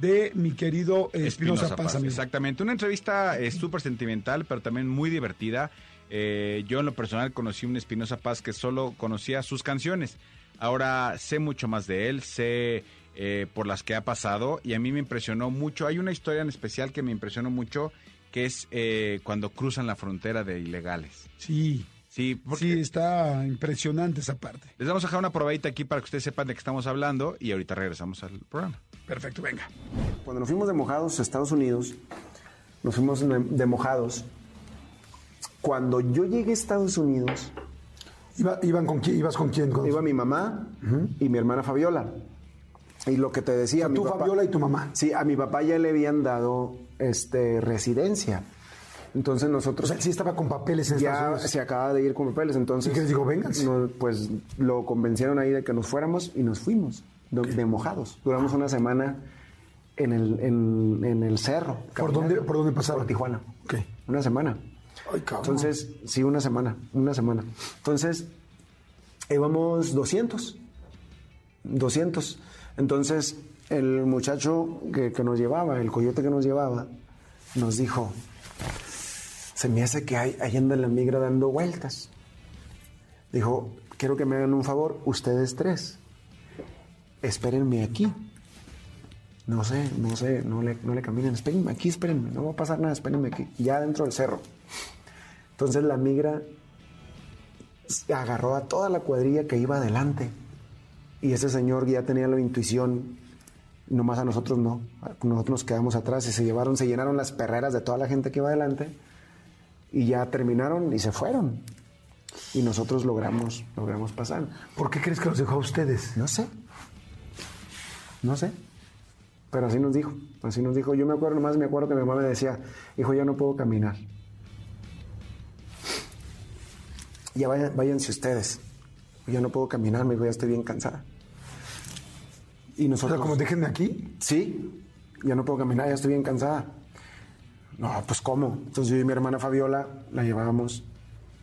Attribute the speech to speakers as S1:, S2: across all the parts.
S1: de mi querido eh, Espinosa Paz. amigo.
S2: Exactamente, una entrevista eh, súper sentimental, pero también muy divertida. Eh, yo en lo personal conocí un Espinosa Paz que solo conocía sus canciones. Ahora sé mucho más de él, sé eh, por las que ha pasado y a mí me impresionó mucho. Hay una historia en especial que me impresionó mucho, que es eh, cuando cruzan la frontera de ilegales.
S1: Sí.
S2: Sí,
S1: Sí, está impresionante esa parte.
S2: les vamos a dejar una probadita aquí para que ustedes sepan de qué estamos hablando y ahorita regresamos al programa.
S1: Perfecto, venga.
S3: Cuando nos fuimos de mojados a Estados Unidos, nos fuimos de mojados. Cuando yo llegué a Estados Unidos,
S1: Iba- iban con quién, ¿Ibas con quién? Con-
S3: iba mi mamá y mi hermana Fabiola. Y lo que te decía,
S1: O sea,
S3: mi
S1: tú,
S3: papá-
S1: Fabiola, y tu mamá.
S3: Sí, a mi papá ya le habían dado este, residencia. Entonces
S1: O
S3: nosotros
S1: sea, él sí estaba con papeles en Estados
S3: ya
S1: Unidos.
S3: se acaba de ir con papeles. Entonces,
S1: ¿Y qué les digo? Vénganse.
S3: no, pues lo convencieron ahí de que nos fuéramos y nos fuimos de, mojados. Duramos una semana en el, en, en el cerro.
S1: ¿Por dónde, ¿Por dónde pasaron?
S3: Por Tijuana. Una semana.
S1: Ay.
S3: Entonces, sí, una semana, una semana. Entonces, íbamos 200. 200. Entonces, el muchacho que, que nos llevaba, el coyote que nos llevaba, nos dijo, se me hace que hay, ahí anda la migra dando vueltas. Dijo, quiero que me hagan un favor, ustedes tres, espérenme aquí. No sé, no sé, no le, no le caminen, espérenme aquí, espérenme, no va a pasar nada, espérenme aquí, ya dentro del cerro. Entonces la migra agarró a toda la cuadrilla que iba adelante. Y ese señor ya tenía la intuición, nomás a nosotros no. Nosotros nos quedamos atrás y se llevaron, se llenaron las perreras de toda la gente que iba adelante. Y ya terminaron y se fueron. Y nosotros logramos, logramos pasar.
S1: ¿Por qué crees que los dejó a ustedes?
S3: No sé. No sé. Pero así nos dijo. Así nos dijo. Yo me acuerdo, nomás me acuerdo que mi mamá me decía, hijo, ya no puedo caminar. Ya vayan, váyanse ustedes. Ya no puedo caminar, me dijo, ya estoy bien cansada. Y
S1: O sea,
S3: nosotros.
S1: como déjenme aquí.
S3: Sí, ya no puedo caminar, ya estoy bien cansada. No, pues ¿cómo? Entonces yo y mi hermana Fabiola la llevábamos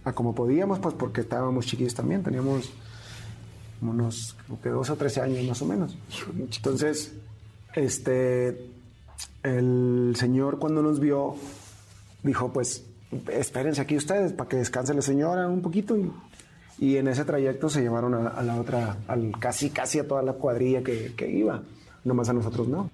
S3: a como podíamos, pues porque estábamos chiquillos también, teníamos unos como que 12 o 13 años más o menos. Entonces, este, el señor cuando nos vio dijo, pues espérense aquí ustedes para que descanse la señora un poquito y, y en ese trayecto se llevaron a, a la otra, al, casi casi a toda la cuadrilla que, que iba, nomás a nosotros no.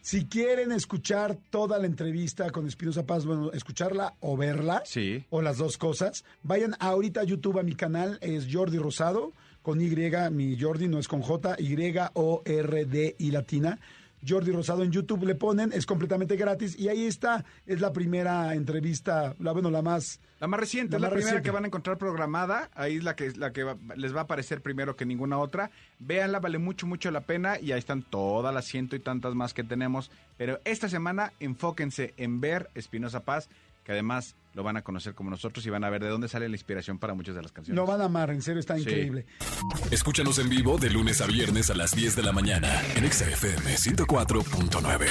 S1: Si quieren escuchar toda la entrevista con Espinosa Paz, bueno, escucharla o verla,
S2: Sí.
S1: o las dos cosas, vayan ahorita a YouTube a mi canal, es Jordi Rosado, con Y, mi Jordi no es con J, Y-O-R-D y latina. Jordi Rosado en YouTube le ponen, es completamente gratis y ahí está, es la primera entrevista, la bueno, la más...
S2: La más reciente,
S1: La
S2: es la primera
S1: reciente.
S2: que van a encontrar programada. Ahí es la que, la que va- les va a aparecer primero que ninguna otra. Véanla, vale mucho, mucho la pena. Y ahí están todas las ciento y tantas más que tenemos. Pero esta semana enfóquense en ver Espinosa Paz, que además lo van a conocer como nosotros y van a ver de dónde sale la inspiración para muchas de las canciones.
S1: Lo van a amar, en serio, está
S2: Sí.
S1: increíble.
S4: Escúchanos en vivo de lunes a viernes a las 10 de la mañana en Exa FM 104.9.